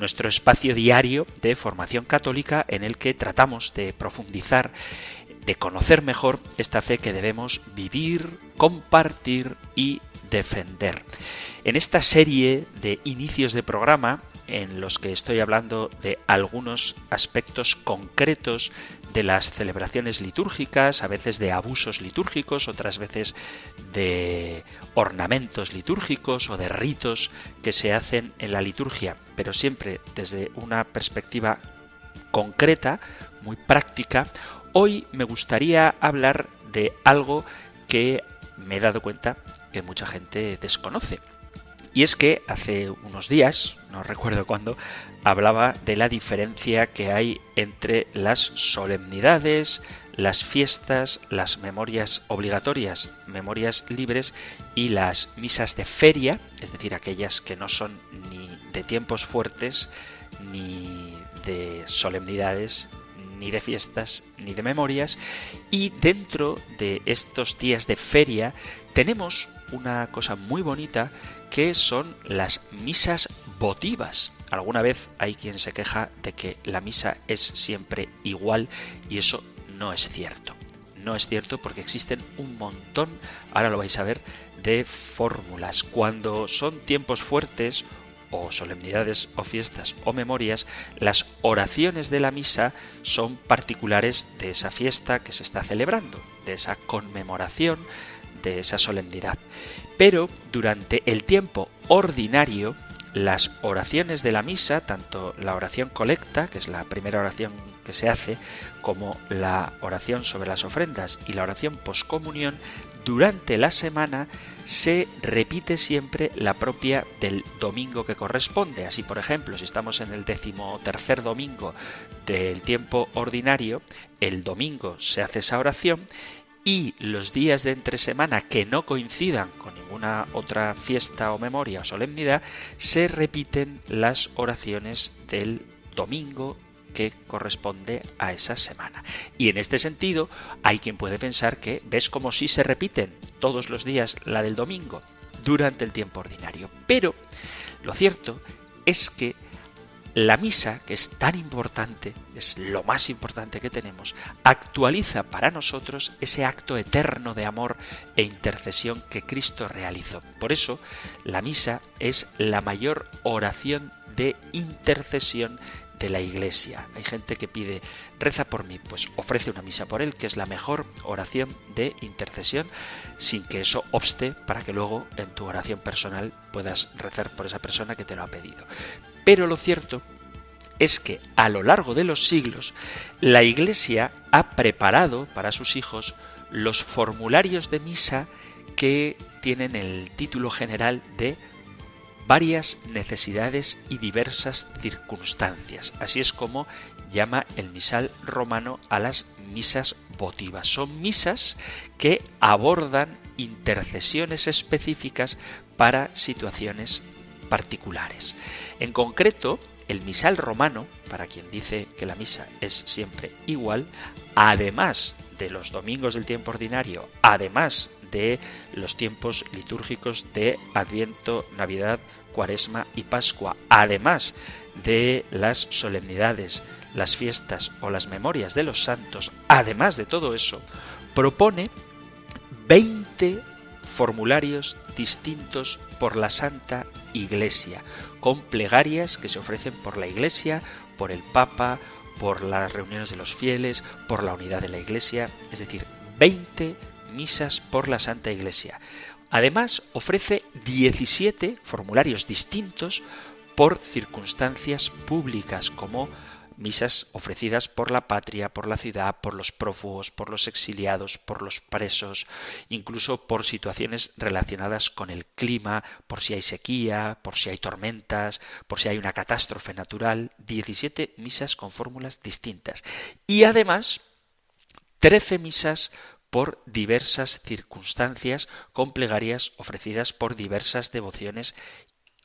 nuestro espacio diario de formación católica en el que tratamos de profundizar de conocer mejor esta fe que debemos vivir, compartir y defender. En esta serie de inicios de programa en los que estoy hablando de algunos aspectos concretos de las celebraciones litúrgicas, a veces de abusos litúrgicos, otras veces de ornamentos litúrgicos o de ritos que se hacen en la liturgia, pero siempre desde una perspectiva concreta, muy práctica. Hoy me gustaría hablar de algo que me he dado cuenta que mucha gente desconoce. Y es que hace unos días, no recuerdo cuándo, hablaba de la diferencia que hay entre las solemnidades, las fiestas, las memorias obligatorias, memorias libres y las misas de feria, es decir, aquellas que no son ni de tiempos fuertes, ni de solemnidades, ni de fiestas, ni de memorias. Y dentro de estos días de feria tenemos una cosa muy bonita que son las misas votivas. Alguna vez hay quien se queja de que la misa es siempre igual y eso no es cierto. No es cierto porque existen un montón, ahora lo vais a ver, de fórmulas. Cuando son tiempos fuertes o solemnidades o fiestas o memorias, las oraciones de la misa son particulares de esa fiesta que se está celebrando, de esa conmemoración, esa solemnidad. Pero durante el tiempo ordinario, las oraciones de la misa, tanto la oración colecta, que es la primera oración que se hace, como la oración sobre las ofrendas y la oración poscomunión, durante la semana se repite siempre la propia del domingo que corresponde. Así, por ejemplo, si estamos en el decimotercer domingo del tiempo ordinario, el domingo se hace esa oración y los días de entre semana que no coincidan con ninguna otra fiesta o memoria o solemnidad, se repiten las oraciones del domingo que corresponde a esa semana. Y en este sentido, hay quien puede pensar que ves como si se repiten todos los días la del domingo durante el tiempo ordinario. Pero lo cierto es que la misa, que es tan importante, es lo más importante que tenemos, actualiza para nosotros ese acto eterno de amor e intercesión que Cristo realizó. Por eso, la misa es la mayor oración de intercesión de la iglesia. Hay gente que pide, reza por mí, pues ofrece una misa por él, que es la mejor oración de intercesión, sin que eso obste para que luego en tu oración personal puedas rezar por esa persona que te lo ha pedido. Pero lo cierto es que a lo largo de los siglos la Iglesia ha preparado para sus hijos los formularios de misa que tienen el título general de varias necesidades y diversas circunstancias. Así es como llama el misal romano a las misas votivas. Son misas que abordan intercesiones específicas para situaciones particulares. En concreto, el misal romano, para quien dice que la misa es siempre igual, además de los domingos del tiempo ordinario, además de los tiempos litúrgicos de Adviento, Navidad, Cuaresma y Pascua, además de las solemnidades, las fiestas o las memorias de los santos, además de todo eso, propone 20 formularios distintos por la Santa Iglesia, con plegarias que se ofrecen por la Iglesia, por el Papa, por las reuniones de los fieles, por la unidad de la Iglesia, es decir, 20 misas por la Santa Iglesia. Además, ofrece 17 formularios distintos por circunstancias públicas, como misas ofrecidas por la patria, por la ciudad, por los prófugos, por los exiliados, por los presos, incluso por situaciones relacionadas con el clima, por si hay sequía, por si hay tormentas, por si hay una catástrofe natural, 17 misas con fórmulas distintas. Y además, 13 misas por diversas circunstancias con plegarias ofrecidas por diversas devociones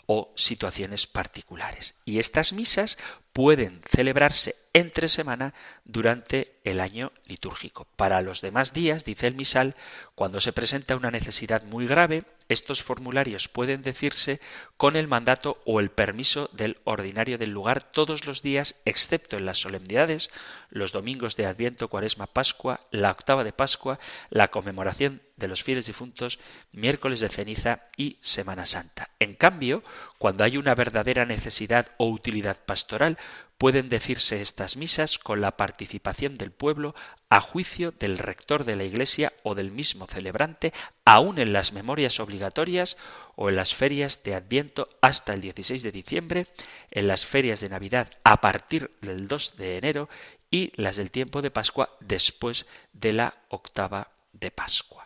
o situaciones particulares. Y estas misas pueden celebrarse entre semana durante el año litúrgico. Para los demás días, dice el misal, cuando se presenta una necesidad muy grave, estos formularios pueden decirse con el mandato o el permiso del ordinario del lugar todos los días, excepto en las solemnidades, los domingos de Adviento, Cuaresma, Pascua, la octava de Pascua, la conmemoración de los fieles difuntos, miércoles de ceniza y Semana Santa. En cambio, cuando hay una verdadera necesidad o utilidad pastoral, pueden decirse estas misas con la participación del pueblo a juicio del rector de la Iglesia o del mismo celebrante, aun en las memorias obligatorias o en las ferias de Adviento hasta el 16 de diciembre, en las ferias de Navidad a partir del 2 de enero y las del tiempo de Pascua después de la octava de Pascua.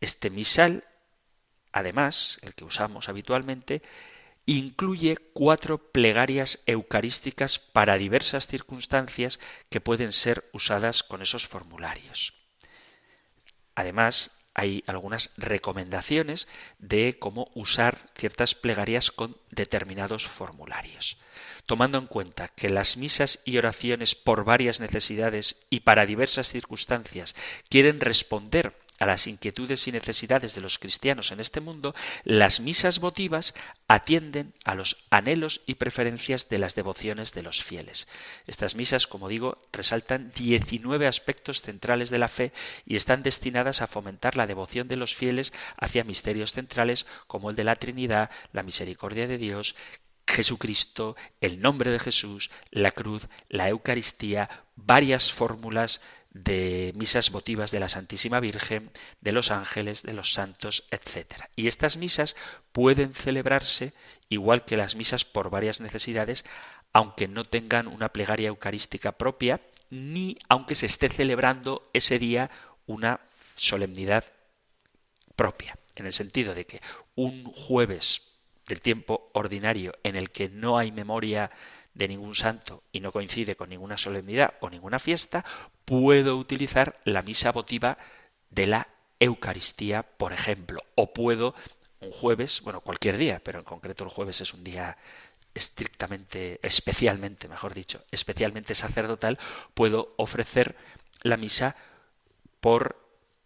Este misal, además, el que usamos habitualmente, incluye cuatro plegarias eucarísticas para diversas circunstancias que pueden ser usadas con esos formularios. Además, hay algunas recomendaciones de cómo usar ciertas plegarias con determinados formularios. Tomando en cuenta que las misas y oraciones por varias necesidades y para diversas circunstancias quieren responder a las inquietudes y necesidades de los cristianos en este mundo, las misas votivas atienden a los anhelos y preferencias de las devociones de los fieles. Estas misas, como digo, resaltan 19 aspectos centrales de la fe y están destinadas a fomentar la devoción de los fieles hacia misterios centrales como el de la Trinidad, la misericordia de Dios, Jesucristo, el nombre de Jesús, la cruz, la Eucaristía, varias fórmulas de misas votivas de la Santísima Virgen, de los ángeles, de los santos, etc. Y estas misas pueden celebrarse igual que las misas por varias necesidades, aunque no tengan una plegaria eucarística propia, ni aunque se esté celebrando ese día una solemnidad propia, en el sentido de que un jueves del tiempo ordinario en el que no hay memoria de ningún santo y no coincide con ninguna solemnidad o ninguna fiesta, puedo utilizar la misa votiva de la Eucaristía, por ejemplo, o puedo un jueves, bueno, cualquier día, pero en concreto el jueves es un día estrictamente, especialmente, mejor dicho, especialmente sacerdotal, puedo ofrecer la misa por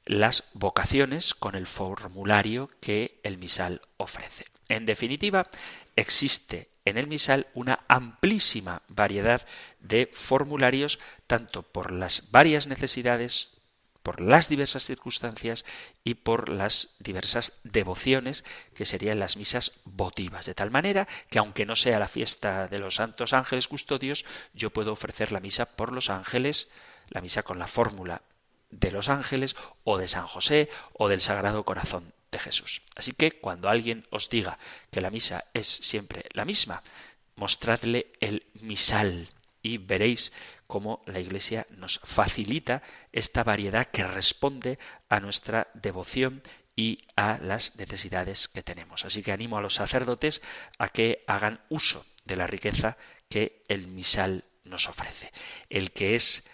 las vocaciones con el formulario que el misal ofrece. En definitiva, existe en el misal una amplísima variedad de formularios, tanto por las varias necesidades, por las diversas circunstancias y por las diversas devociones que serían las misas votivas, de tal manera que aunque no sea la fiesta de los santos ángeles custodios, yo puedo ofrecer la misa por los ángeles, la misa con la fórmula de los ángeles o de San José o del Sagrado Corazón de Jesús. Así que cuando alguien os diga que la misa es siempre la misma, mostradle el misal y veréis cómo la Iglesia nos facilita esta variedad que responde a nuestra devoción y a las necesidades que tenemos. Así que animo a los sacerdotes a que hagan uso de la riqueza que el misal nos ofrece. El que es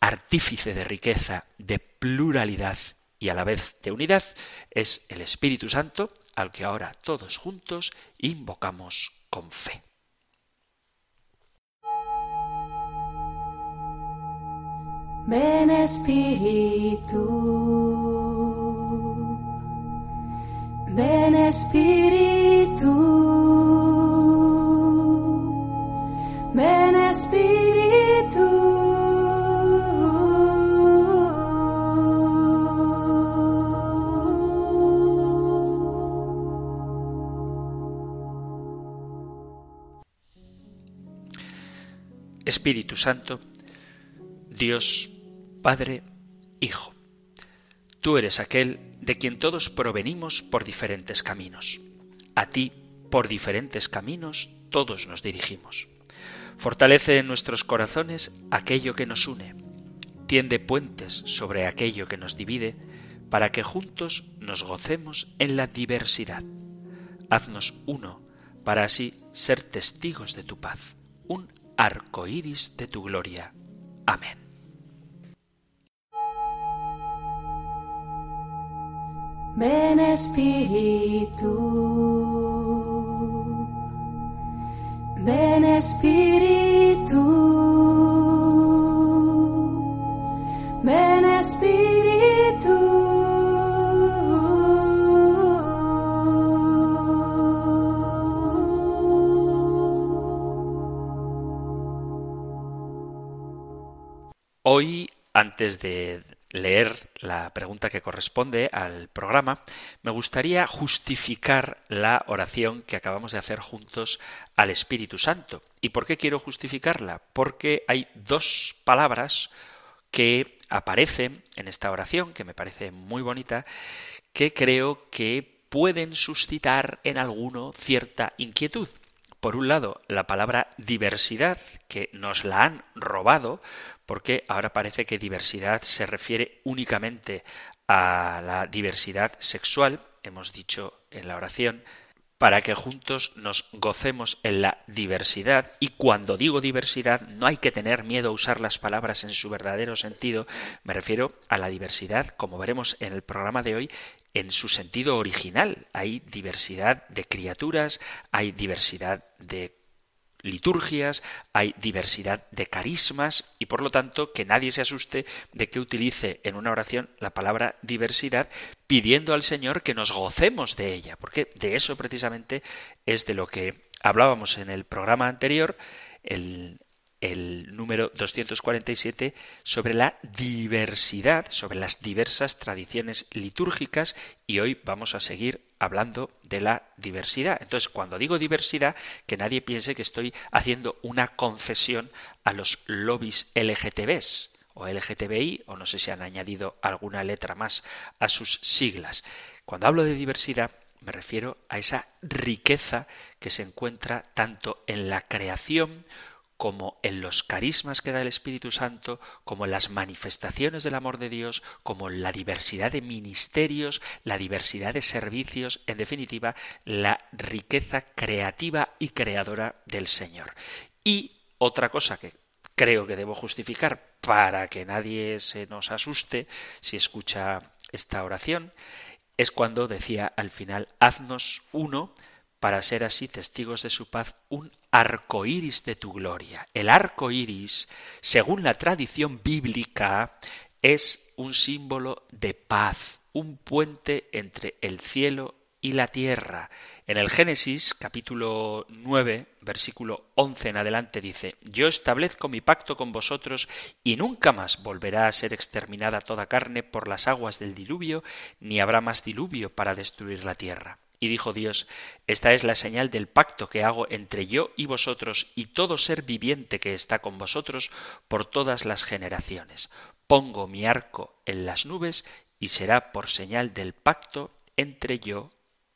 artífice de riqueza, de pluralidad y a la vez de unidad es el Espíritu Santo, al que ahora todos juntos invocamos con fe. Ven Espíritu, ven Espíritu, ven Espíritu. Espíritu Santo, Dios Padre, Hijo. Tú eres aquel de quien todos provenimos por diferentes caminos. A ti, por diferentes caminos, todos nos dirigimos. Fortalece en nuestros corazones aquello que nos une. Tiende puentes sobre aquello que nos divide para que juntos nos gocemos en la diversidad. Haznos uno para así ser testigos de tu paz, un arco iris de tu gloria. Amén. Ven Espíritu, ven Espíritu, antes de leer la pregunta que corresponde al programa, me gustaría justificar la oración que acabamos de hacer juntos al Espíritu Santo. ¿Y por qué quiero justificarla? Porque hay dos palabras que aparecen en esta oración, que me parece muy bonita, que creo que pueden suscitar en alguno cierta inquietud. Por un lado, la palabra diversidad, que nos la han robado, porque ahora parece que diversidad se refiere únicamente a la diversidad sexual, hemos dicho en la oración, para que juntos nos gocemos en la diversidad. Y cuando digo diversidad, no hay que tener miedo a usar las palabras en su verdadero sentido. Me refiero a la diversidad, como veremos en el programa de hoy, en su sentido original. Hay diversidad de criaturas, hay diversidad de liturgias, hay diversidad de carismas y por lo tanto que nadie se asuste de que utilice en una oración la palabra diversidad pidiendo al Señor que nos gocemos de ella, porque de eso precisamente es de lo que hablábamos en el programa anterior, el el número 247 sobre la diversidad, sobre las diversas tradiciones litúrgicas y hoy vamos a seguir hablando de la diversidad. Entonces, cuando digo diversidad, que nadie piense que estoy haciendo una concesión a los lobbies LGTBs o LGTBI, o no sé si han añadido alguna letra más a sus siglas. Cuando hablo de diversidad, me refiero a esa riqueza que se encuentra tanto en la creación como en los carismas que da el Espíritu Santo, como en las manifestaciones del amor de Dios, como en la diversidad de ministerios, la diversidad de servicios, en definitiva, la riqueza creativa y creadora del Señor. Y otra cosa que creo que debo justificar para que nadie se nos asuste si escucha esta oración, es cuando decía al final, haznos uno para ser así testigos de su paz, un arco iris de tu gloria. El arco iris, según la tradición bíblica, es un símbolo de paz, un puente entre el cielo y la tierra. En el Génesis capítulo 9, versículo 11 en adelante dice, Yo establezco mi pacto con vosotros y nunca más volverá a ser exterminada toda carne por las aguas del diluvio, ni habrá más diluvio para destruir la tierra. Y dijo Dios, Esta es la señal del pacto que hago entre yo y vosotros y todo ser viviente que está con vosotros por todas las generaciones. Pongo mi arco en las nubes y será por señal del pacto entre yo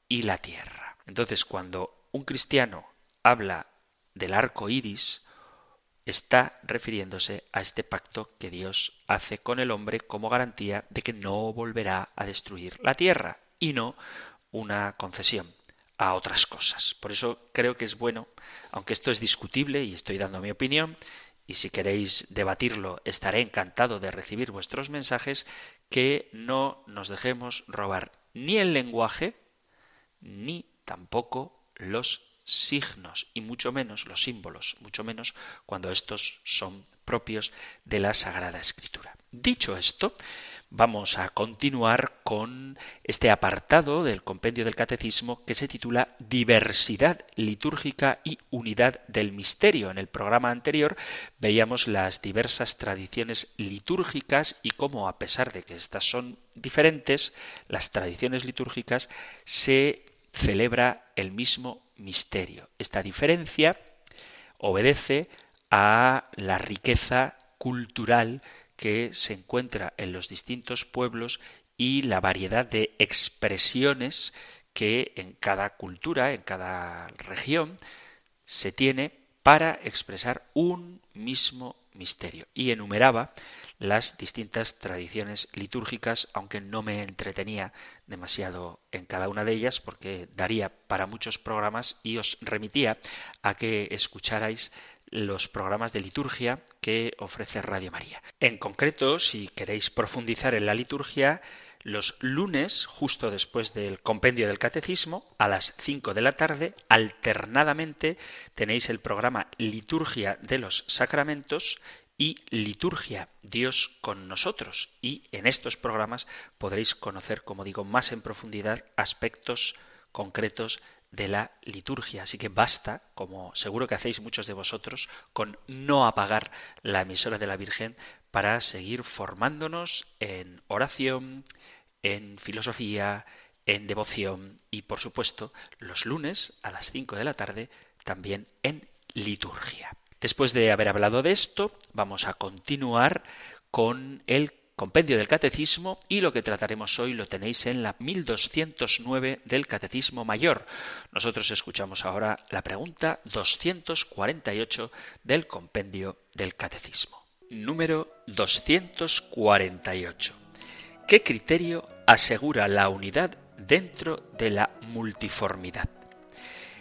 y la tierra. Entonces, cuando un cristiano habla del arco iris, está refiriéndose a este pacto que Dios hace con el hombre como garantía de que no volverá a destruir la tierra y no una concesión a otras cosas. Por eso creo que es bueno, aunque esto es discutible y estoy dando mi opinión, y si queréis debatirlo estaré encantado de recibir vuestros mensajes, que no nos dejemos robar ni el lenguaje, ni tampoco los signos, y mucho menos los símbolos, mucho menos cuando estos son propios de la Sagrada Escritura. Dicho esto, vamos a continuar con este apartado del compendio del catecismo que se titula Diversidad litúrgica y unidad del misterio. En el programa anterior veíamos las diversas tradiciones litúrgicas y cómo a pesar de que estas son diferentes, las tradiciones litúrgicas se celebra el mismo misterio. Esta diferencia obedece a la riqueza cultural que se encuentra en los distintos pueblos y la variedad de expresiones que en cada cultura, en cada región, se tiene para expresar un mismo misterio. Y enumeraba las distintas tradiciones litúrgicas, aunque no me entretenía demasiado en cada una de ellas, porque daría para muchos programas y os remitía a que escucharais los programas de liturgia que ofrece Radio María. En concreto, si queréis profundizar en la liturgia, los lunes, justo después del compendio del catecismo, a las 5 de la tarde, alternadamente tenéis el programa Liturgia de los Sacramentos y Liturgia, Dios con nosotros. Y en estos programas podréis conocer, como digo, más en profundidad aspectos concretos de la liturgia. Así que basta, como seguro que hacéis muchos de vosotros, con no apagar la emisora de la Virgen para seguir formándonos en oración, en filosofía, en devoción y, por supuesto, los lunes a las 5 de la tarde también en liturgia. Después de haber hablado de esto, vamos a continuar con el compendio del Catecismo y lo que trataremos hoy lo tenéis en la 1209 del Catecismo Mayor. Nosotros escuchamos ahora la pregunta 248 del compendio del Catecismo. Número 248. ¿Qué criterio asegura la unidad dentro de la multiformidad?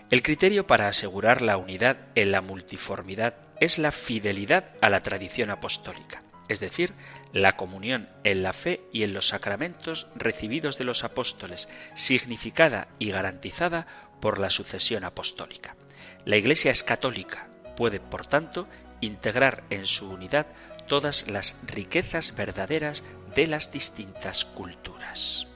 El criterio para asegurar la unidad en la multiformidad es la fidelidad a la tradición apostólica es decir, la comunión en la fe y en los sacramentos recibidos de los apóstoles, significada y garantizada por la sucesión apostólica. La Iglesia es católica, puede, por tanto, integrar en su unidad todas las riquezas verdaderas de las distintas culturas.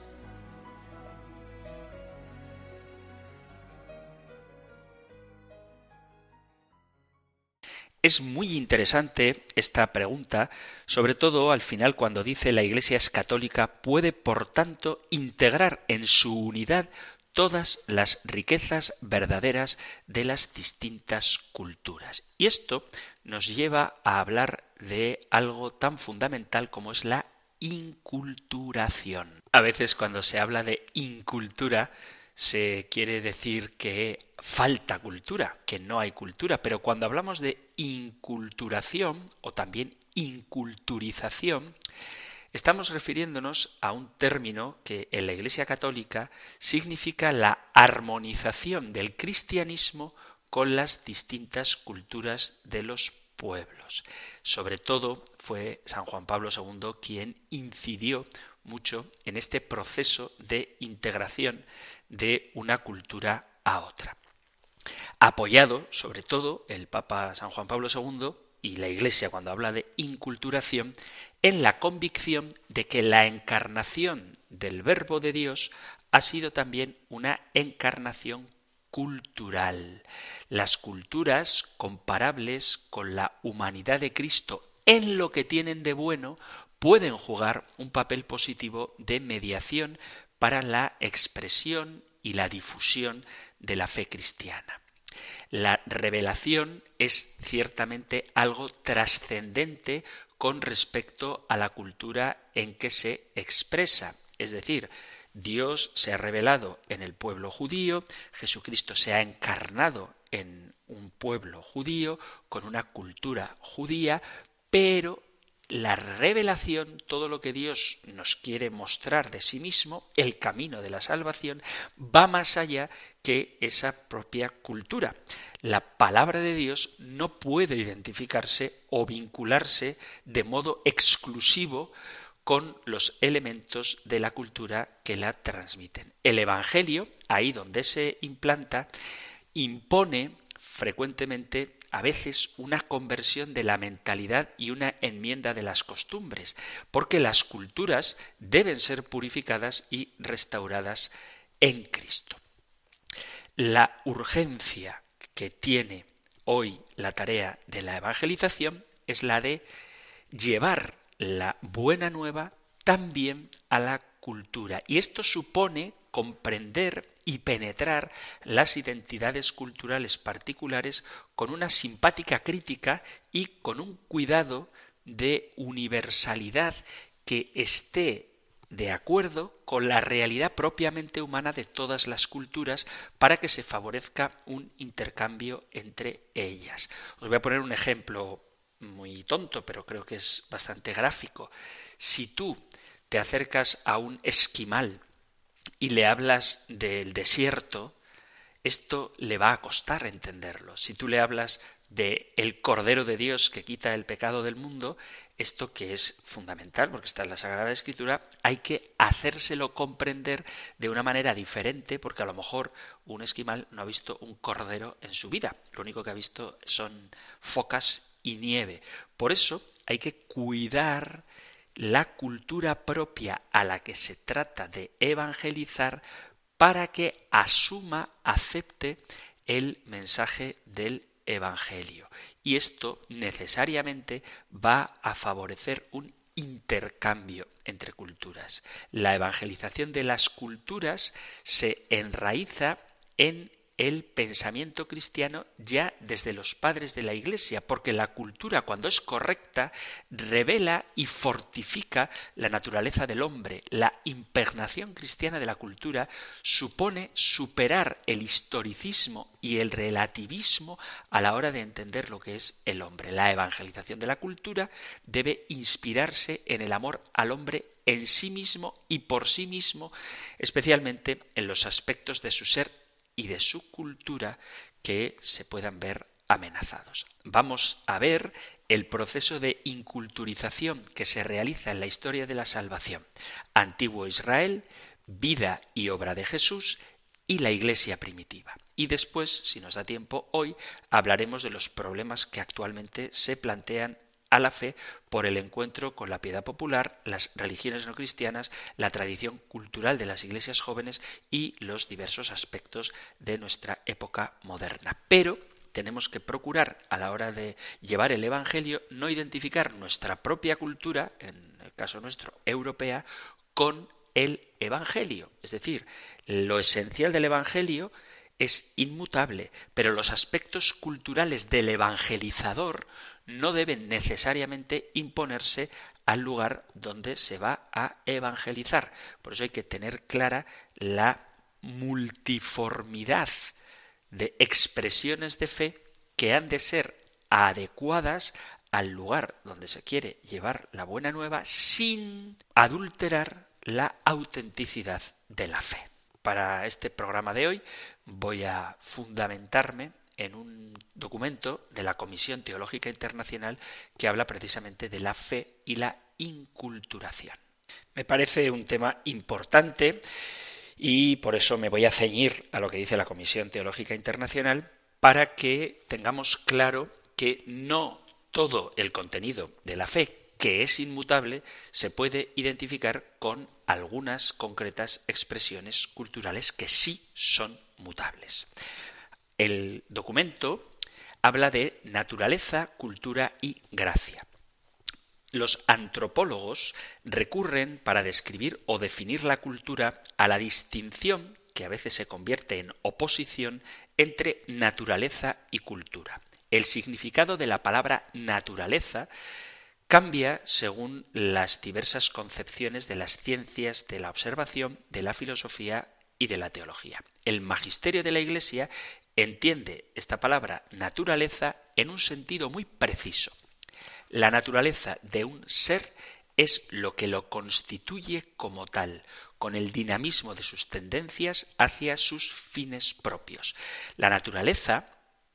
Es muy interesante esta pregunta, sobre todo al final cuando dice la Iglesia es católica, puede por tanto integrar en su unidad todas las riquezas verdaderas de las distintas culturas. Y esto nos lleva a hablar de algo tan fundamental como es la inculturación. A veces cuando se habla de incultura se quiere decir que falta cultura, que no hay cultura, pero cuando hablamos de inculturación o también inculturización, estamos refiriéndonos a un término que en la Iglesia Católica significa la armonización del cristianismo con las distintas culturas de los pueblos. Sobre todo fue San Juan Pablo II quien incidió mucho en este proceso de integración de una cultura a otra. Apoyado, sobre todo, el Papa San Juan Pablo II y la Iglesia cuando habla de inculturación, en la convicción de que la encarnación del Verbo de Dios ha sido también una encarnación cultural. Las culturas comparables con la humanidad de Cristo en lo que tienen de bueno pueden jugar un papel positivo de mediación para la expresión y la difusión de la fe cristiana. La revelación es ciertamente algo trascendente con respecto a la cultura en que se expresa. Es decir, Dios se ha revelado en el pueblo judío, Jesucristo se ha encarnado en un pueblo judío, con una cultura judía, pero la revelación, todo lo que Dios nos quiere mostrar de sí mismo, el camino de la salvación, va más allá que esa propia cultura. La palabra de Dios no puede identificarse o vincularse de modo exclusivo con los elementos de la cultura que la transmiten. El Evangelio, ahí donde se implanta, impone frecuentemente a veces una conversión de la mentalidad y una enmienda de las costumbres, porque las culturas deben ser purificadas y restauradas en Cristo. La urgencia que tiene hoy la tarea de la evangelización es la de llevar la buena nueva también a la cultura. Y esto supone comprender y penetrar las identidades culturales particulares con una simpática crítica y con un cuidado de universalidad que esté de acuerdo con la realidad propiamente humana de todas las culturas para que se favorezca un intercambio entre ellas. Os voy a poner un ejemplo muy tonto, pero creo que es bastante gráfico. Si tú te acercas a un esquimal y le hablas del desierto, esto le va a costar entenderlo. Si tú le hablas de el Cordero de Dios que quita el pecado del mundo, esto que es fundamental, porque está en la Sagrada Escritura, hay que hacérselo comprender de una manera diferente, porque a lo mejor un esquimal no ha visto un cordero en su vida, lo único que ha visto son focas y nieve. Por eso hay que cuidar la cultura propia a la que se trata de evangelizar para que asuma, acepte el mensaje del Evangelio. Y esto necesariamente va a favorecer un intercambio entre culturas. La evangelización de las culturas se enraiza en el pensamiento cristiano ya desde los padres de la Iglesia, porque la cultura, cuando es correcta, revela y fortifica la naturaleza del hombre. La impregnación cristiana de la cultura supone superar el historicismo y el relativismo a la hora de entender lo que es el hombre. La evangelización de la cultura debe inspirarse en el amor al hombre en sí mismo y por sí mismo, especialmente en los aspectos de su ser y de su cultura que se puedan ver amenazados. Vamos a ver el proceso de inculturización que se realiza en la historia de la salvación. Antiguo Israel, vida y obra de Jesús y la Iglesia primitiva. Y después, si nos da tiempo hoy, hablaremos de los problemas que actualmente se plantean a la fe por el encuentro con la piedad popular, las religiones no cristianas, la tradición cultural de las iglesias jóvenes y los diversos aspectos de nuestra época moderna. Pero tenemos que procurar a la hora de llevar el Evangelio no identificar nuestra propia cultura, en el caso nuestro europea, con el Evangelio. Es decir, lo esencial del Evangelio es inmutable, pero los aspectos culturales del evangelizador no deben necesariamente imponerse al lugar donde se va a evangelizar. Por eso hay que tener clara la multiformidad de expresiones de fe que han de ser adecuadas al lugar donde se quiere llevar la buena nueva sin adulterar la autenticidad de la fe. Para este programa de hoy voy a fundamentarme en un documento de la Comisión Teológica Internacional que habla precisamente de la fe y la inculturación. Me parece un tema importante y por eso me voy a ceñir a lo que dice la Comisión Teológica Internacional para que tengamos claro que no todo el contenido de la fe, que es inmutable, se puede identificar con algunas concretas expresiones culturales que sí son mutables. El documento habla de naturaleza, cultura y gracia. Los antropólogos recurren para describir o definir la cultura a la distinción, que a veces se convierte en oposición, entre naturaleza y cultura. El significado de la palabra naturaleza cambia según las diversas concepciones de las ciencias de la observación, de la filosofía y de la teología. El magisterio de la Iglesia entiende esta palabra naturaleza en un sentido muy preciso. La naturaleza de un ser es lo que lo constituye como tal, con el dinamismo de sus tendencias hacia sus fines propios. La naturaleza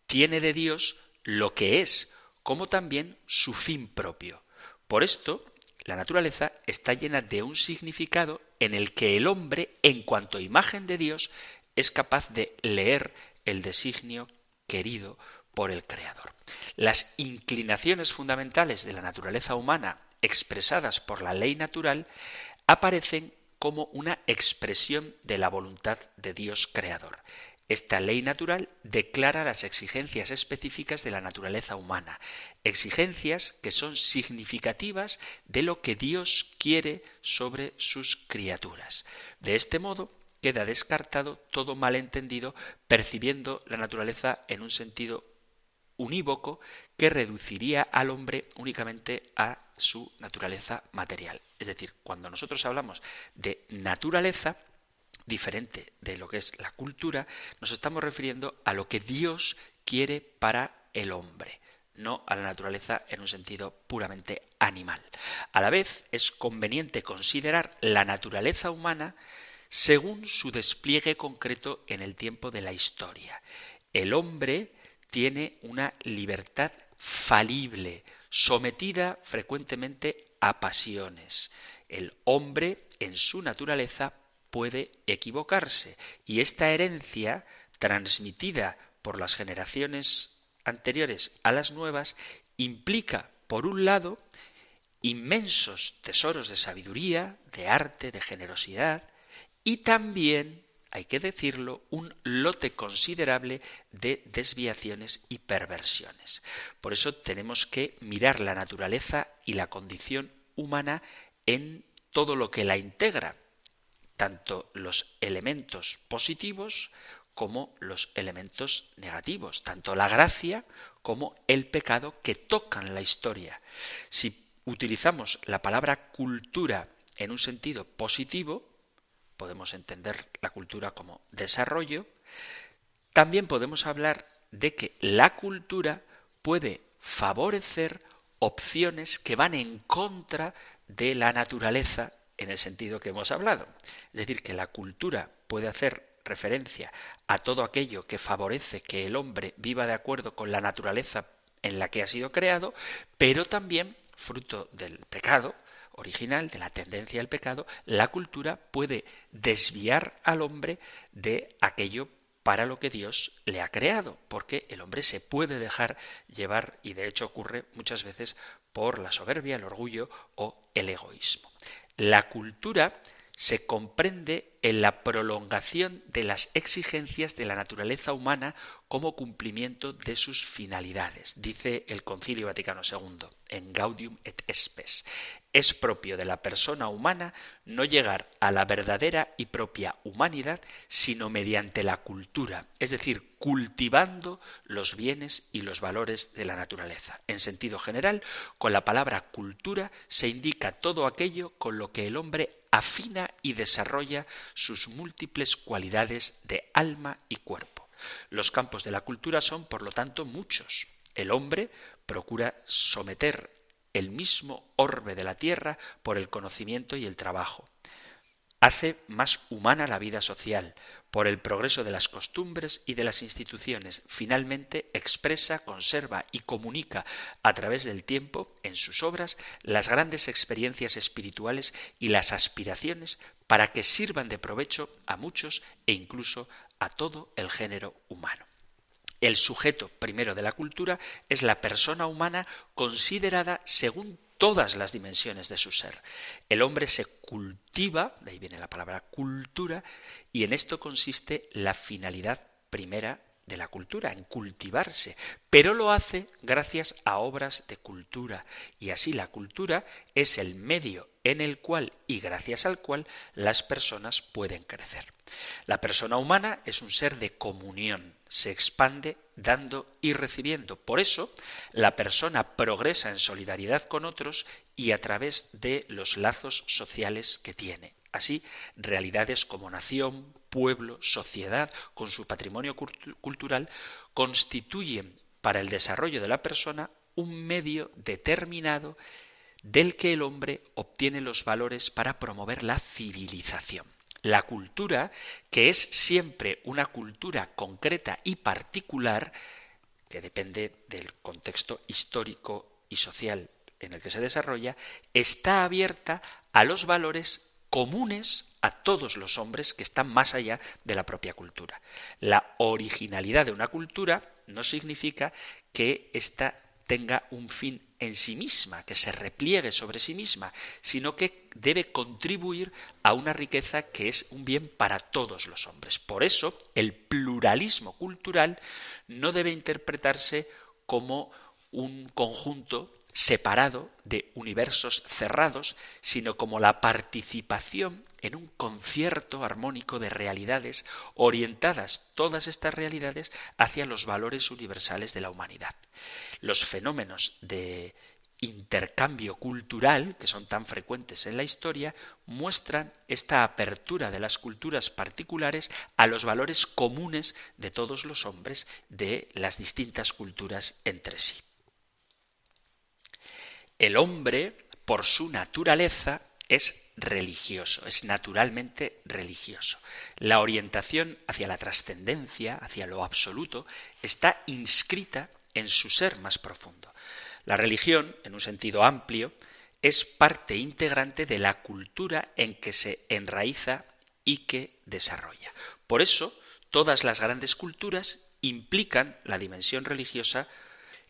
tiene de Dios lo que es, como también su fin propio. Por esto, la naturaleza está llena de un significado en el que el hombre, en cuanto imagen de Dios, es capaz de leer el designio querido por el Creador. Las inclinaciones fundamentales de la naturaleza humana expresadas por la ley natural aparecen como una expresión de la voluntad de Dios Creador. Esta ley natural declara las exigencias específicas de la naturaleza humana, exigencias que son significativas de lo que Dios quiere sobre sus criaturas. De este modo, queda descartado todo malentendido percibiendo la naturaleza en un sentido unívoco que reduciría al hombre únicamente a su naturaleza material. Es decir, cuando nosotros hablamos de naturaleza, diferente de lo que es la cultura, nos estamos refiriendo a lo que Dios quiere para el hombre no a la naturaleza en un sentido puramente animal. A la vez, es conveniente considerar la naturaleza humana según su despliegue concreto en el tiempo de la historia. El hombre tiene una libertad falible, sometida frecuentemente a pasiones. El hombre, en su naturaleza, puede equivocarse y esta herencia, transmitida por las generaciones anteriores a las nuevas, implica, por un lado, inmensos tesoros de sabiduría, de arte, de generosidad, y también, hay que decirlo, un lote considerable de desviaciones y perversiones. Por eso tenemos que mirar la naturaleza y la condición humana en todo lo que la integra, tanto los elementos positivos como los elementos negativos, tanto la gracia como el pecado que tocan la historia. Si utilizamos la palabra cultura en un sentido positivo, podemos entender la cultura como desarrollo, también podemos hablar de que la cultura puede favorecer opciones que van en contra de la naturaleza en el sentido que hemos hablado. Es decir, que la cultura puede hacer referencia a todo aquello que favorece que el hombre viva de acuerdo con la naturaleza en la que ha sido creado, pero también, fruto del pecado original, de la tendencia al pecado, la cultura puede desviar al hombre de aquello para lo que Dios le ha creado, porque el hombre se puede dejar llevar, y de hecho ocurre muchas veces, por la soberbia, el orgullo o el egoísmo. La cultura se comprende en la prolongación de las exigencias de la naturaleza humana como cumplimiento de sus finalidades, dice el Concilio Vaticano II en Gaudium et Spes. Es propio de la persona humana no llegar a la verdadera y propia humanidad, sino mediante la cultura, es decir, cultivando los bienes y los valores de la naturaleza. En sentido general, con la palabra cultura se indica todo aquello con lo que el hombre afina y desarrolla sus múltiples cualidades de alma y cuerpo. Los campos de la cultura son, por lo tanto, muchos. El hombre procura someter el mismo orbe de la tierra por el conocimiento y el trabajo. Hace más humana la vida social, por el progreso de las costumbres y de las instituciones. Finalmente expresa, conserva y comunica a través del tiempo, en sus obras, las grandes experiencias espirituales y las aspiraciones para que sirvan de provecho a muchos e incluso a todo el género humano. El sujeto primero de la cultura es la persona humana considerada según todas las dimensiones de su ser. El hombre se cultiva, de ahí viene la palabra cultura, y en esto consiste la finalidad primera de la cultura, en cultivarse, pero lo hace gracias a obras de cultura, y así la cultura es el medio en el cual y gracias al cual las personas pueden crecer. La persona humana es un ser de comunión, se expande dando y recibiendo. Por eso, la persona progresa en solidaridad con otros y a través de los lazos sociales que tiene. Así, realidades como nación, pueblo, sociedad, con su patrimonio cultural, constituyen para el desarrollo de la persona un medio determinado del que el hombre obtiene los valores para promover la civilización. La cultura, que es siempre una cultura concreta y particular, que depende del contexto histórico y social en el que se desarrolla, está abierta a los valores comunes a todos los hombres que están más allá de la propia cultura. La originalidad de una cultura no significa que ésta tenga un fin en sí misma, que se repliegue sobre sí misma, sino que debe contribuir a una riqueza que es un bien para todos los hombres. Por eso, el pluralismo cultural no debe interpretarse como un conjunto separado de universos cerrados, sino como la participación en un concierto armónico de realidades orientadas todas estas realidades hacia los valores universales de la humanidad. Los fenómenos de intercambio cultural, que son tan frecuentes en la historia, muestran esta apertura de las culturas particulares a los valores comunes de todos los hombres de las distintas culturas entre sí. El hombre, por su naturaleza, es religioso, es naturalmente religioso. La orientación hacia la trascendencia, hacia lo absoluto, está inscrita en su ser más profundo. La religión, en un sentido amplio, es parte integrante de la cultura en que se enraiza y que desarrolla. Por eso, todas las grandes culturas implican la dimensión religiosa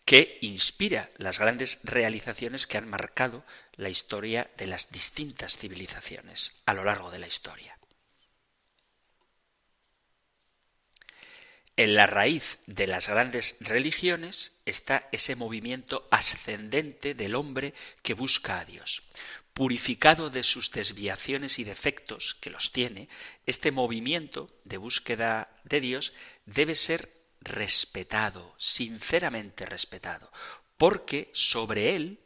que inspira las grandes realizaciones que han marcado la historia de las distintas civilizaciones a lo largo de la historia. En la raíz de las grandes religiones está ese movimiento ascendente del hombre que busca a Dios. Purificado de sus desviaciones y defectos, que los tiene, este movimiento de búsqueda de Dios debe ser respetado, sinceramente respetado, porque sobre él,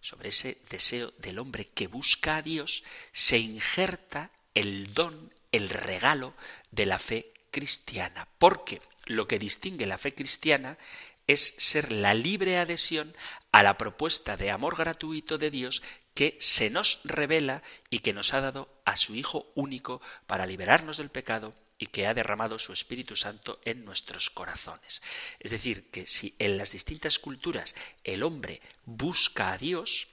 sobre ese deseo del hombre que busca a Dios, se injerta el don, el regalo de la fe cristiana, porque lo que distingue la fe cristiana es ser la libre adhesión a la propuesta de amor gratuito de Dios que se nos revela y que nos ha dado a su Hijo único para liberarnos del pecado y que ha derramado su Espíritu Santo en nuestros corazones. Es decir, que si en las distintas culturas el hombre busca a Dios,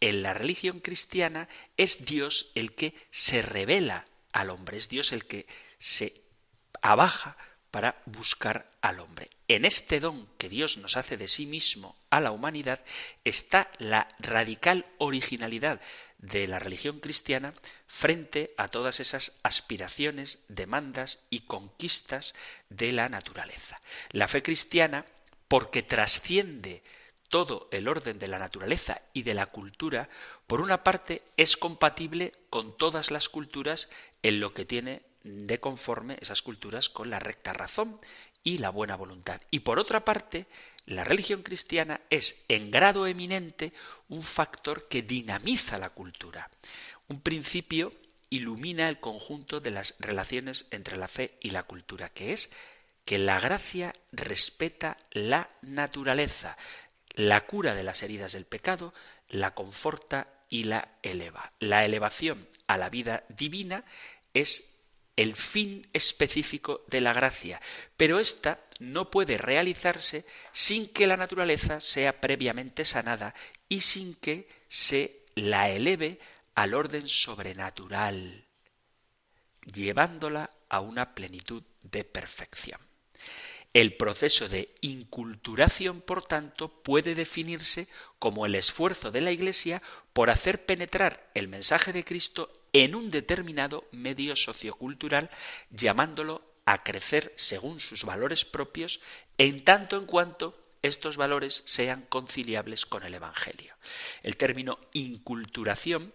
en la religión cristiana es Dios el que se revela al hombre, es Dios el que se abaja para buscar al hombre. En este don que Dios nos hace de sí mismo a la humanidad está la radical originalidad de la religión cristiana frente a todas esas aspiraciones, demandas y conquistas de la naturaleza. La fe cristiana, porque trasciende todo el orden de la naturaleza y de la cultura, por una parte es compatible con todas las culturas en lo que tiene de conforme esas culturas con la recta razón y la buena voluntad. Y por otra parte, la religión cristiana es en grado eminente un factor que dinamiza la cultura. Un principio ilumina el conjunto de las relaciones entre la fe y la cultura, que es que la gracia respeta la naturaleza, la cura de las heridas del pecado, la conforta y la eleva. La elevación a la vida divina es el fin específico de la gracia, pero ésta no puede realizarse sin que la naturaleza sea previamente sanada y sin que se la eleve al orden sobrenatural, llevándola a una plenitud de perfección. El proceso de inculturación, por tanto, puede definirse como el esfuerzo de la Iglesia por hacer penetrar el mensaje de Cristo en un determinado medio sociocultural, llamándolo a crecer según sus valores propios, en tanto en cuanto estos valores sean conciliables con el Evangelio. El término inculturación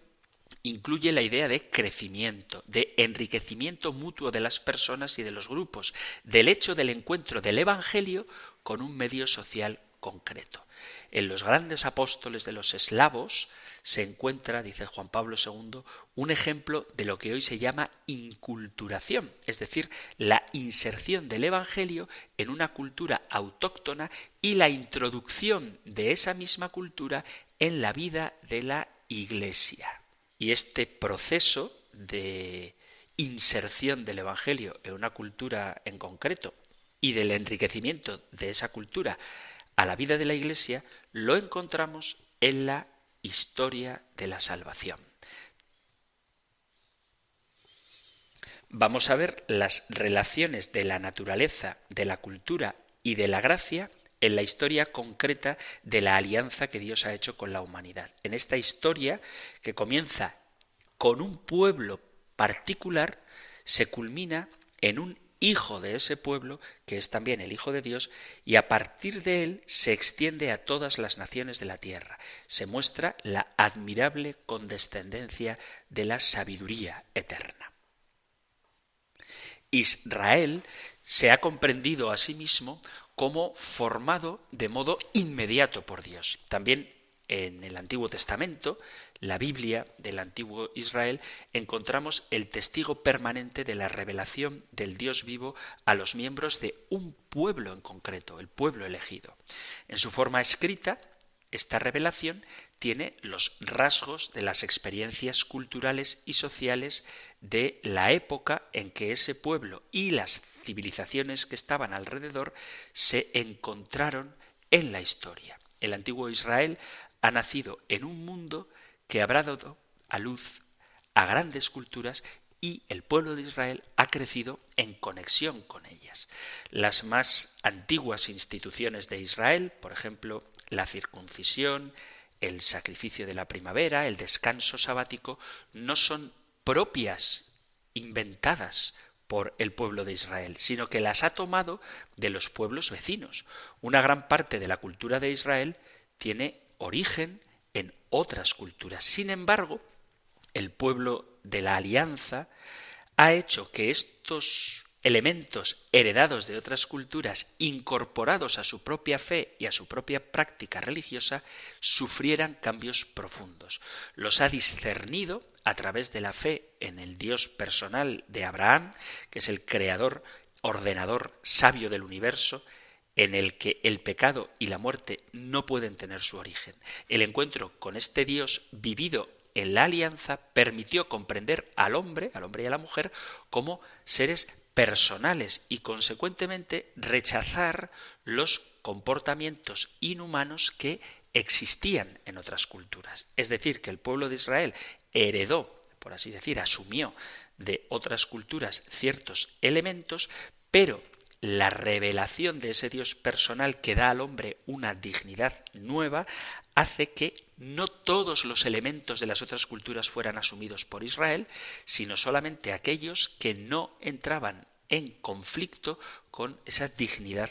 incluye la idea de crecimiento, de enriquecimiento mutuo de las personas y de los grupos, del hecho del encuentro del Evangelio con un medio social concreto. En los grandes apóstoles de los eslavos se encuentra, dice Juan Pablo II, un ejemplo de lo que hoy se llama inculturación, es decir, la inserción del Evangelio en una cultura autóctona y la introducción de esa misma cultura en la vida de la Iglesia. Y este proceso de inserción del Evangelio en una cultura en concreto y del enriquecimiento de esa cultura a la vida de la Iglesia lo encontramos en la historia de la salvación. Vamos a ver las relaciones de la naturaleza, de la cultura y de la gracia en la historia concreta de la alianza que Dios ha hecho con la humanidad. En esta historia, que comienza con un pueblo particular, se culmina en un hijo de ese pueblo, que es también el Hijo de Dios, y a partir de él se extiende a todas las naciones de la tierra. Se muestra la admirable condescendencia de la sabiduría eterna. Israel se ha comprendido a sí mismo como formado de modo inmediato por Dios. También en el Antiguo Testamento, la Biblia del antiguo Israel, encontramos el testigo permanente de la revelación del Dios vivo a los miembros de un pueblo en concreto, el pueblo elegido. En su forma escrita, esta revelación tiene los rasgos de las experiencias culturales y sociales de la época en que ese pueblo y las civilizaciones que estaban alrededor se encontraron en la historia. El antiguo Israel ha nacido en un mundo que habrá dado a luz a grandes culturas y el pueblo de Israel ha crecido en conexión con ellas. Las más antiguas instituciones de Israel, por ejemplo, la circuncisión, el sacrificio de la primavera, el descanso sabático, no son propias, inventadas por el pueblo de Israel, sino que las ha tomado de los pueblos vecinos. Una gran parte de la cultura de Israel tiene origen en otras culturas. Sin embargo, el pueblo de la alianza ha hecho que estos elementos heredados de otras culturas, incorporados a su propia fe y a su propia práctica religiosa, sufrieran cambios profundos. Los ha discernido a través de la fe en el Dios personal de Abraham, que es el creador, ordenador, sabio del universo, en el que el pecado y la muerte no pueden tener su origen. El encuentro con este Dios vivido en la alianza permitió comprender al hombre, al hombre y a la mujer, como seres personales y consecuentemente rechazar los comportamientos inhumanos que existían en otras culturas. Es decir, que el pueblo de Israel heredó, por así decir, asumió de otras culturas ciertos elementos, pero la revelación de ese Dios personal que da al hombre una dignidad nueva hace que no todos los elementos de las otras culturas fueran asumidos por Israel, sino solamente aquellos que no entraban en conflicto con esa dignidad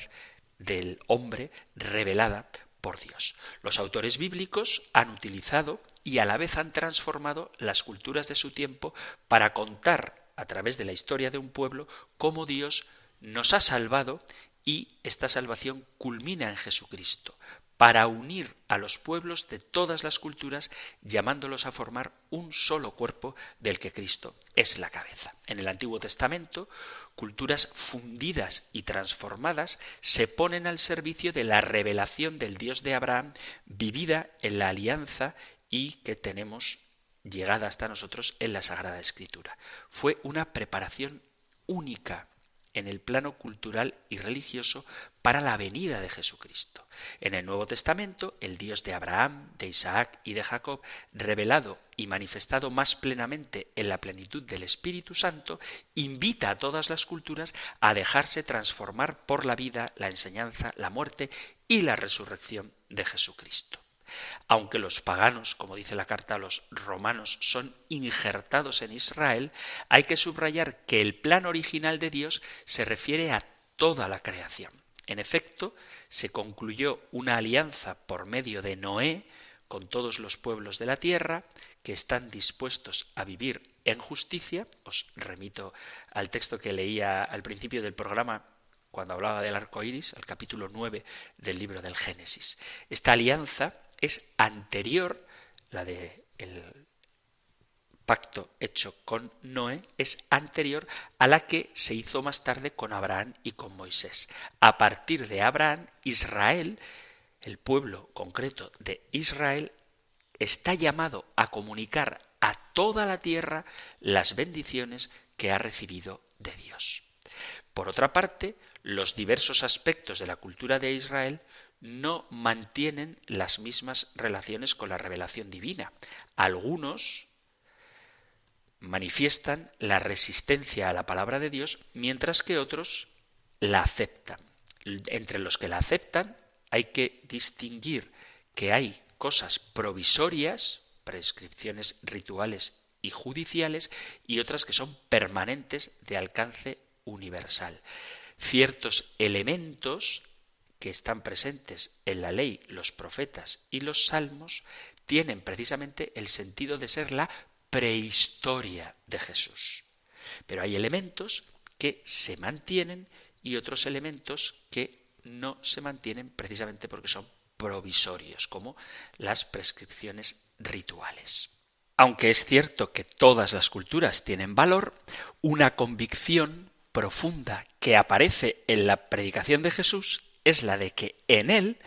del hombre revelada por Dios. Los autores bíblicos han utilizado y a la vez han transformado las culturas de su tiempo para contar a través de la historia de un pueblo cómo Dios nos ha salvado y esta salvación culmina en Jesucristo, para unir a los pueblos de todas las culturas, llamándolos a formar un solo cuerpo del que Cristo es la cabeza. En el Antiguo Testamento, culturas fundidas y transformadas se ponen al servicio de la revelación del Dios de Abraham, vivida en la alianza y que tenemos llegada hasta nosotros en la Sagrada Escritura. Fue una preparación única en el plano cultural y religioso para la venida de Jesucristo. En el Nuevo Testamento, el Dios de Abraham, de Isaac y de Jacob, revelado y manifestado más plenamente en la plenitud del Espíritu Santo, invita a todas las culturas a dejarse transformar por la vida, la enseñanza, la muerte y la resurrección de Jesucristo. Aunque los paganos, como dice la carta a los romanos, son injertados en Israel, hay que subrayar que el plan original de Dios se refiere a toda la creación. En efecto, se concluyó una alianza por medio de Noé con todos los pueblos de la tierra que están dispuestos a vivir en justicia. Os remito al texto que leía al principio del programa cuando hablaba del arco iris, al capítulo 9 del libro del Génesis. Esta alianza es anterior, la de pacto hecho con Noé es anterior a la que se hizo más tarde con Abraham y con Moisés. A partir de Abraham, Israel, el pueblo concreto de Israel, está llamado a comunicar a toda la tierra las bendiciones que ha recibido de Dios. Por otra parte, los diversos aspectos de la cultura de Israel no mantienen las mismas relaciones con la revelación divina. Algunos manifiestan la resistencia a la palabra de Dios, mientras que otros la aceptan. Entre los que la aceptan hay que distinguir que hay cosas provisorias, prescripciones rituales y judiciales, y otras que son permanentes de alcance universal. Ciertos elementos que están presentes en la ley, los profetas y los salmos tienen precisamente el sentido de ser la prehistoria de Jesús. Pero hay elementos que se mantienen y otros elementos que no se mantienen precisamente porque son provisorios, como las prescripciones rituales. Aunque es cierto que todas las culturas tienen valor, una convicción profunda que aparece en la predicación de Jesús es la de que en él,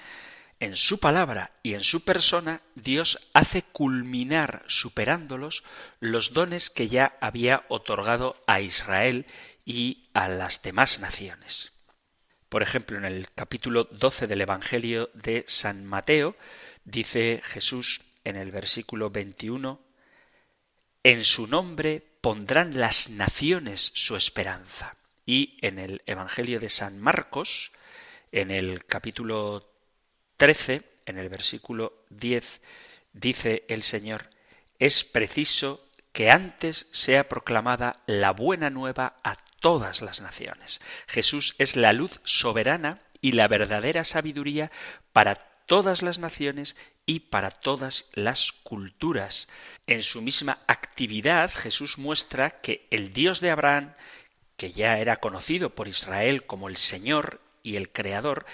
en su palabra y en su persona, Dios hace culminar, superándolos, los dones que ya había otorgado a Israel y a las demás naciones. Por ejemplo, en el capítulo 12 del Evangelio de San Mateo, dice Jesús en el versículo 21, En su nombre pondrán las naciones su esperanza. Y en el Evangelio de San Marcos, en el capítulo 13, en el versículo 10, dice el Señor, es preciso que antes sea proclamada la buena nueva a todas las naciones. Jesús es la luz soberana y la verdadera sabiduría para todas las naciones y para todas las culturas. En su misma actividad Jesús muestra que el Dios de Abraham, que ya era conocido por Israel como el Señor y el Creador,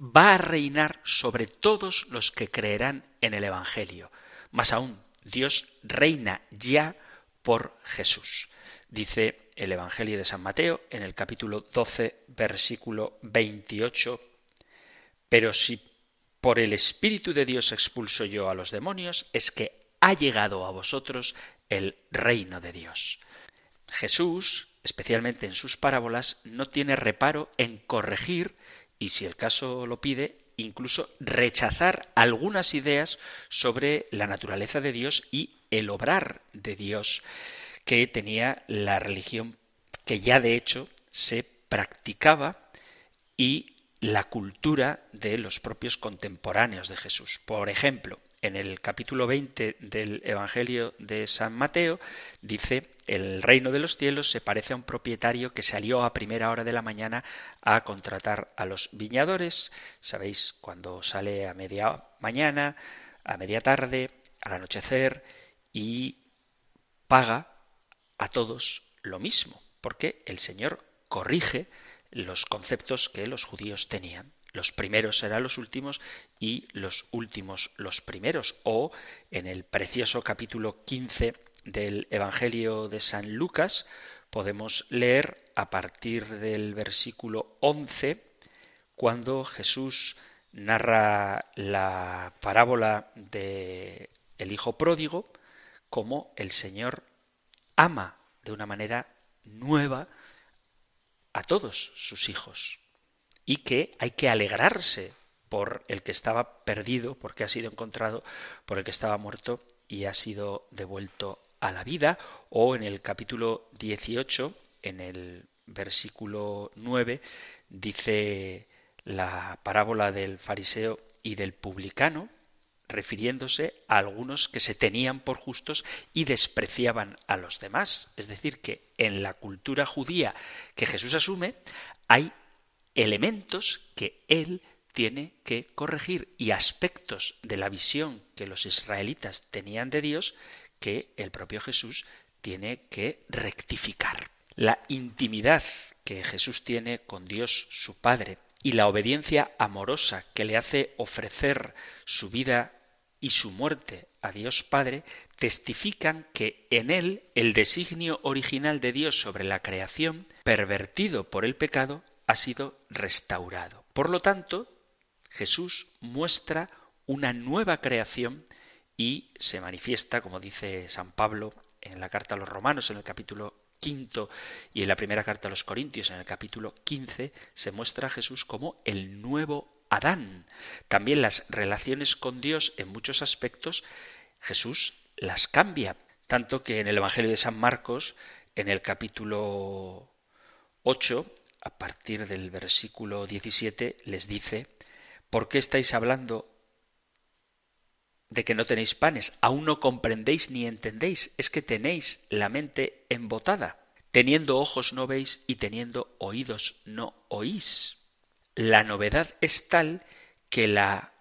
va a reinar sobre todos los que creerán en el Evangelio. Más aún, Dios reina ya por Jesús. Dice el Evangelio de San Mateo en el capítulo 12, versículo 28, pero si por el Espíritu de Dios expulso yo a los demonios, es que ha llegado a vosotros el reino de Dios. Jesús especialmente en sus parábolas, no tiene reparo en corregir y, si el caso lo pide, incluso rechazar algunas ideas sobre la naturaleza de Dios y el obrar de Dios que tenía la religión que ya de hecho se practicaba y la cultura de los propios contemporáneos de Jesús. Por ejemplo, en el capítulo 20 del Evangelio de San Mateo dice el reino de los cielos se parece a un propietario que salió a primera hora de la mañana a contratar a los viñadores. Sabéis, cuando sale a media mañana, a media tarde, al anochecer y paga a todos lo mismo, porque el Señor corrige los conceptos que los judíos tenían. Los primeros serán los últimos y los últimos los primeros. O en el precioso capítulo 15 del Evangelio de San Lucas podemos leer a partir del versículo 11 cuando Jesús narra la parábola de el hijo pródigo como el Señor ama de una manera nueva a todos sus hijos y que hay que alegrarse por el que estaba perdido, porque ha sido encontrado, por el que estaba muerto y ha sido devuelto a la vida, o en el capítulo 18, en el versículo 9, dice la parábola del fariseo y del publicano, refiriéndose a algunos que se tenían por justos y despreciaban a los demás. Es decir, que en la cultura judía que Jesús asume hay elementos que él tiene que corregir y aspectos de la visión que los israelitas tenían de Dios que el propio Jesús tiene que rectificar. La intimidad que Jesús tiene con Dios su Padre y la obediencia amorosa que le hace ofrecer su vida y su muerte a Dios Padre testifican que en él el designio original de Dios sobre la creación, pervertido por el pecado, ha sido restaurado. Por lo tanto, Jesús muestra una nueva creación y se manifiesta, como dice San Pablo en la carta a los romanos en el capítulo quinto y en la primera carta a los corintios en el capítulo quince, se muestra a Jesús como el nuevo Adán. También las relaciones con Dios en muchos aspectos Jesús las cambia, tanto que en el Evangelio de San Marcos, en el capítulo 8, a partir del versículo 17, les dice, ¿por qué estáis hablando de que no tenéis panes, aún no comprendéis ni entendéis, es que tenéis la mente embotada. teniendo ojos no veis y teniendo oídos no oís. La novedad es tal que la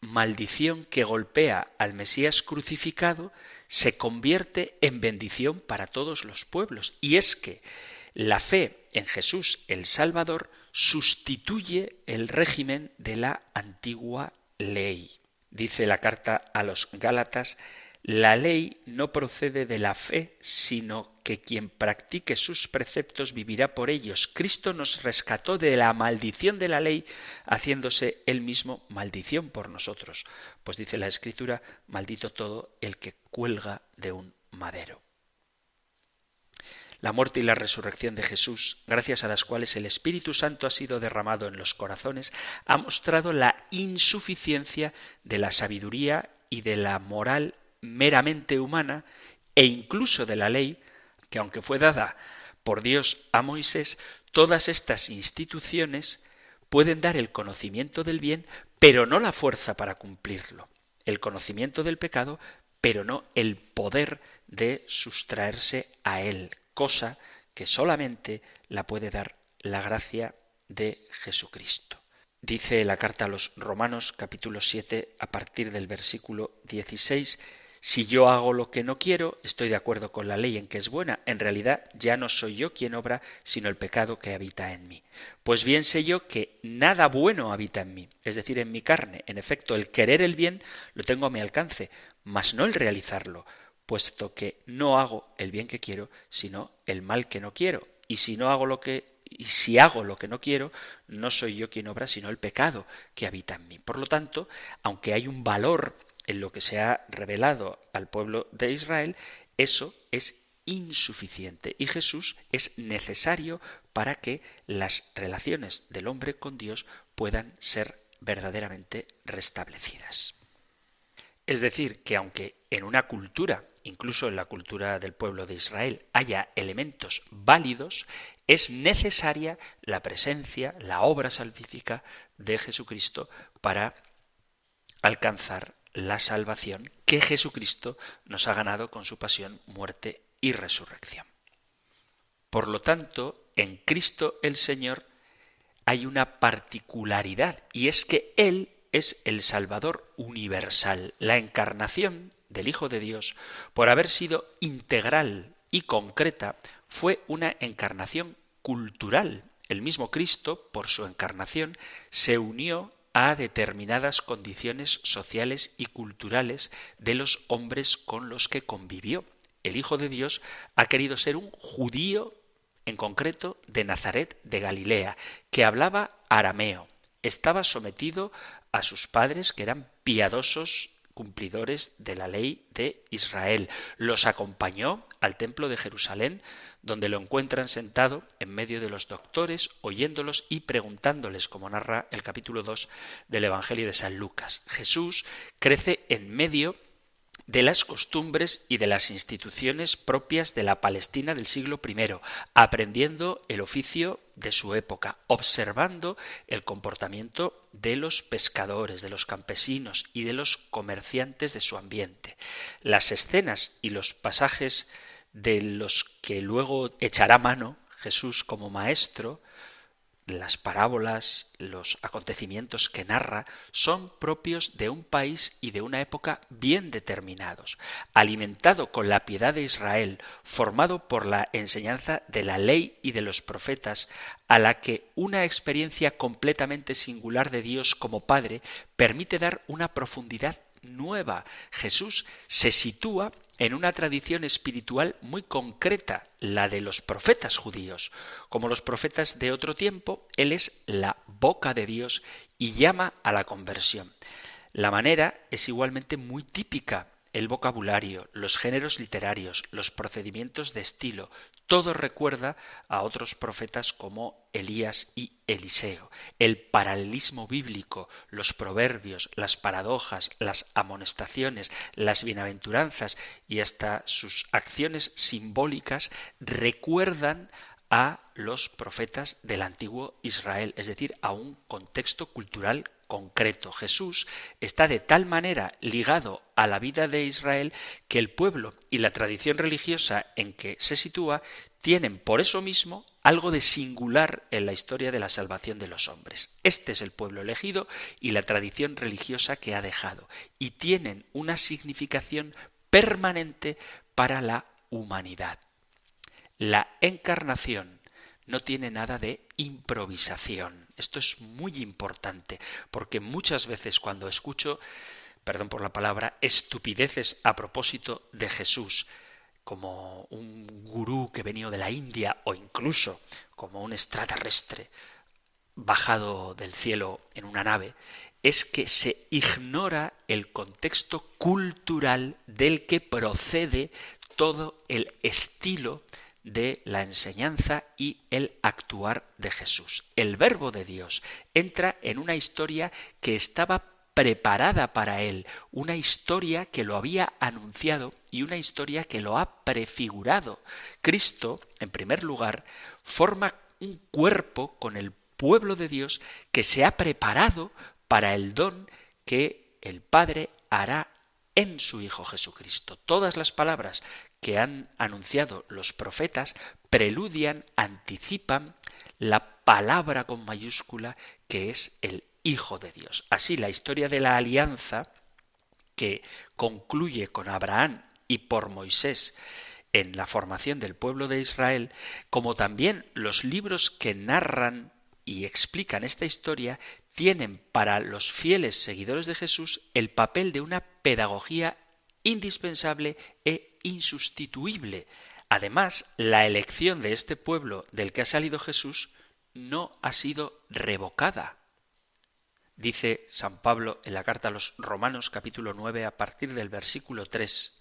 maldición que golpea al Mesías crucificado se convierte en bendición para todos los pueblos. Y es que la fe en Jesús el Salvador sustituye el régimen de la antigua ley. Dice la carta a los Gálatas, la ley no procede de la fe, sino que quien practique sus preceptos vivirá por ellos. Cristo nos rescató de la maldición de la ley, haciéndose él mismo maldición por nosotros. Pues dice la Escritura, maldito todo el que cuelga de un madero. La muerte y la resurrección de Jesús, gracias a las cuales el Espíritu Santo ha sido derramado en los corazones, ha mostrado la insuficiencia de la sabiduría y de la moral meramente humana e incluso de la ley, que aunque fue dada por Dios a Moisés, todas estas instituciones pueden dar el conocimiento del bien, pero no la fuerza para cumplirlo, el conocimiento del pecado, pero no el poder de sustraerse a él, cosa que solamente la puede dar la gracia de Jesucristo. Dice la carta a los Romanos capítulo 7 a partir del versículo 16 si yo hago lo que no quiero, estoy de acuerdo con la ley en que es buena. En realidad ya no soy yo quien obra, sino el pecado que habita en mí. Pues bien sé yo que nada bueno habita en mí, es decir, en mi carne. En efecto, el querer el bien lo tengo a mi alcance, mas no el realizarlo, puesto que no hago el bien que quiero, sino el mal que no quiero. Y si no hago lo que y si hago lo que no quiero, no soy yo quien obra, sino el pecado que habita en mí. Por lo tanto, aunque hay un valor en lo que se ha revelado al pueblo de Israel, eso es insuficiente y Jesús es necesario para que las relaciones del hombre con Dios puedan ser verdaderamente restablecidas. Es decir, que aunque en una cultura, incluso en la cultura del pueblo de Israel, haya elementos válidos, es necesaria la presencia, la obra salvífica de Jesucristo para alcanzar la salvación que Jesucristo nos ha ganado con su pasión, muerte y resurrección. Por lo tanto, en Cristo el Señor hay una particularidad y es que Él es el Salvador universal. La encarnación del Hijo de Dios, por haber sido integral y concreta, fue una encarnación cultural. El mismo Cristo, por su encarnación, se unió a determinadas condiciones sociales y culturales de los hombres con los que convivió. El Hijo de Dios ha querido ser un judío, en concreto de Nazaret de Galilea, que hablaba arameo. Estaba sometido a sus padres, que eran piadosos cumplidores de la ley de Israel. Los acompañó al templo de Jerusalén, donde lo encuentran sentado en medio de los doctores, oyéndolos y preguntándoles, como narra el capítulo 2 del Evangelio de San Lucas. Jesús crece en medio de las costumbres y de las instituciones propias de la Palestina del siglo I, aprendiendo el oficio de su época, observando el comportamiento de los pescadores, de los campesinos y de los comerciantes de su ambiente. Las escenas y los pasajes de los que luego echará mano Jesús como maestro las parábolas, los acontecimientos que narra son propios de un país y de una época bien determinados, alimentado con la piedad de Israel, formado por la enseñanza de la ley y de los profetas, a la que una experiencia completamente singular de Dios como Padre permite dar una profundidad nueva. Jesús se sitúa en una tradición espiritual muy concreta, la de los profetas judíos. Como los profetas de otro tiempo, Él es la boca de Dios y llama a la conversión. La manera es igualmente muy típica el vocabulario, los géneros literarios, los procedimientos de estilo, todo recuerda a otros profetas como Elías y Eliseo. El paralelismo bíblico, los proverbios, las paradojas, las amonestaciones, las bienaventuranzas y hasta sus acciones simbólicas recuerdan a los profetas del antiguo Israel, es decir, a un contexto cultural concreto. Jesús está de tal manera ligado a la vida de Israel que el pueblo y la tradición religiosa en que se sitúa tienen por eso mismo algo de singular en la historia de la salvación de los hombres. Este es el pueblo elegido y la tradición religiosa que ha dejado, y tienen una significación permanente para la humanidad. La encarnación no tiene nada de improvisación. Esto es muy importante, porque muchas veces cuando escucho, perdón por la palabra, estupideces a propósito de Jesús, como un gurú que venido de la India o incluso como un extraterrestre bajado del cielo en una nave, es que se ignora el contexto cultural del que procede todo el estilo de la enseñanza y el actuar de Jesús. El verbo de Dios entra en una historia que estaba preparada para él, una historia que lo había anunciado y una historia que lo ha prefigurado. Cristo, en primer lugar, forma un cuerpo con el pueblo de Dios que se ha preparado para el don que el Padre hará en su Hijo Jesucristo. Todas las palabras que han anunciado los profetas preludian, anticipan la palabra con mayúscula que es el Hijo de Dios. Así la historia de la alianza que concluye con Abraham y por Moisés en la formación del pueblo de Israel, como también los libros que narran y explican esta historia, tienen para los fieles seguidores de Jesús el papel de una pedagogía indispensable e insustituible. Además, la elección de este pueblo del que ha salido Jesús no ha sido revocada. Dice San Pablo en la carta a los Romanos capítulo 9 a partir del versículo 3.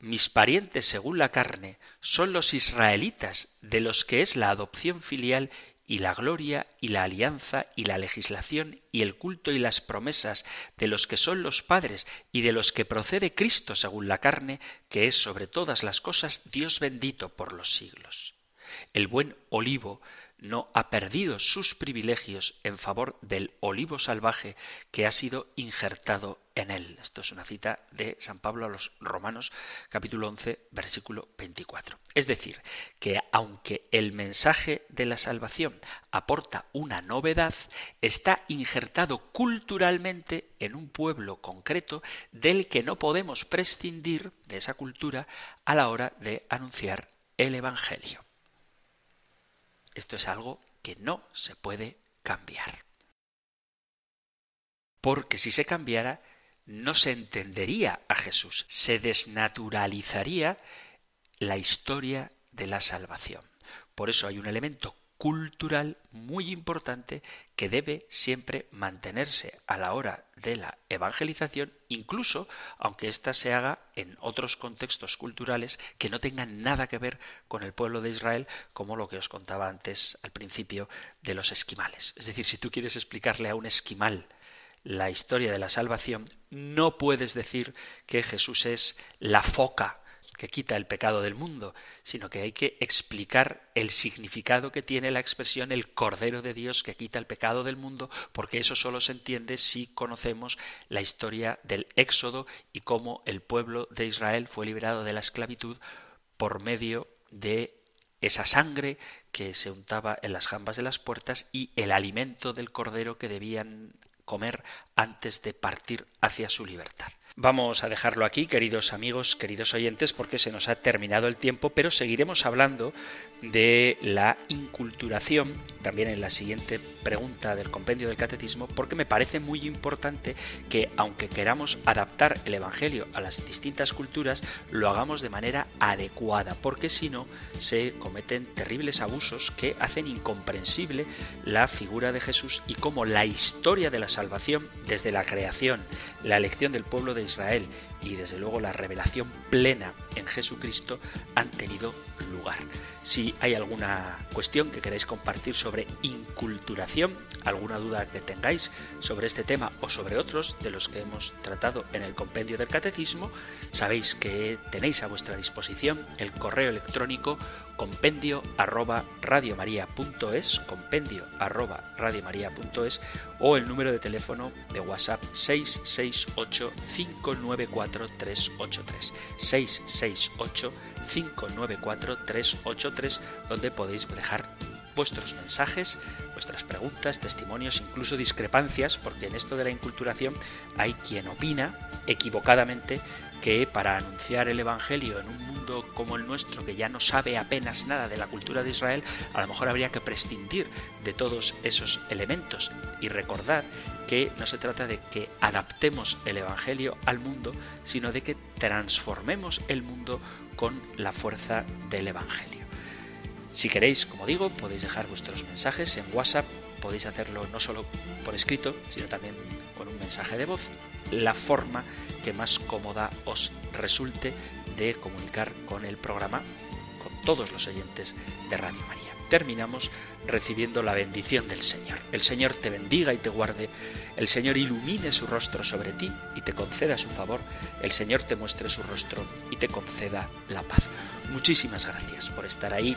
Mis parientes según la carne son los israelitas, de los que es la adopción filial y la gloria y la alianza y la legislación y el culto y las promesas de los que son los padres y de los que procede Cristo según la carne, que es sobre todas las cosas Dios bendito por los siglos. El buen olivo no ha perdido sus privilegios en favor del olivo salvaje que ha sido injertado en él. Esto es una cita de San Pablo a los Romanos capítulo 11 versículo 24. Es decir, que aunque el mensaje de la salvación aporta una novedad, está injertado culturalmente en un pueblo concreto del que no podemos prescindir de esa cultura a la hora de anunciar el Evangelio. Esto es algo que no se puede cambiar. Porque si se cambiara, no se entendería a Jesús, se desnaturalizaría la historia de la salvación. Por eso hay un elemento cultural muy importante que debe siempre mantenerse a la hora de la evangelización, incluso aunque ésta se haga en otros contextos culturales que no tengan nada que ver con el pueblo de Israel, como lo que os contaba antes al principio de los esquimales. Es decir, si tú quieres explicarle a un esquimal la historia de la salvación, no puedes decir que Jesús es la foca que quita el pecado del mundo, sino que hay que explicar el significado que tiene la expresión el Cordero de Dios que quita el pecado del mundo, porque eso solo se entiende si conocemos la historia del Éxodo y cómo el pueblo de Israel fue liberado de la esclavitud por medio de esa sangre que se untaba en las jambas de las puertas y el alimento del cordero que debían comer antes de partir hacia su libertad. Vamos a dejarlo aquí, queridos amigos, queridos oyentes, porque se nos ha terminado el tiempo, pero seguiremos hablando de la inculturación también en la siguiente pregunta del compendio del catecismo, porque me parece muy importante que, aunque queramos adaptar el Evangelio a las distintas culturas, lo hagamos de manera adecuada, porque si no, se cometen terribles abusos que hacen incomprensible la figura de Jesús y cómo la historia de la salvación, desde la creación, la elección del pueblo de Israel y desde luego la revelación plena en Jesucristo han tenido lugar. Si hay alguna cuestión que queráis compartir sobre inculturación, alguna duda que tengáis sobre este tema o sobre otros de los que hemos tratado en el compendio del catecismo, sabéis que tenéis a vuestra disposición el correo electrónico compendio arroba radiomaria.es, compendio arroba radiomaria.es o el número de teléfono de WhatsApp 668 594-383. 668-594-383, donde podéis dejar vuestros mensajes, vuestras preguntas, testimonios, incluso discrepancias, porque en esto de la inculturación hay quien opina equivocadamente que para anunciar el Evangelio en un mundo como el nuestro, que ya no sabe apenas nada de la cultura de Israel, a lo mejor habría que prescindir de todos esos elementos y recordar que no se trata de que adaptemos el Evangelio al mundo, sino de que transformemos el mundo con la fuerza del Evangelio. Si queréis, como digo, podéis dejar vuestros mensajes en WhatsApp, podéis hacerlo no solo por escrito, sino también con un mensaje de voz, la forma que más cómoda os resulte de comunicar con el programa, con todos los oyentes de Radio María. Terminamos recibiendo la bendición del Señor. El Señor te bendiga y te guarde, el Señor ilumine su rostro sobre ti y te conceda su favor, el Señor te muestre su rostro y te conceda la paz. Muchísimas gracias por estar ahí.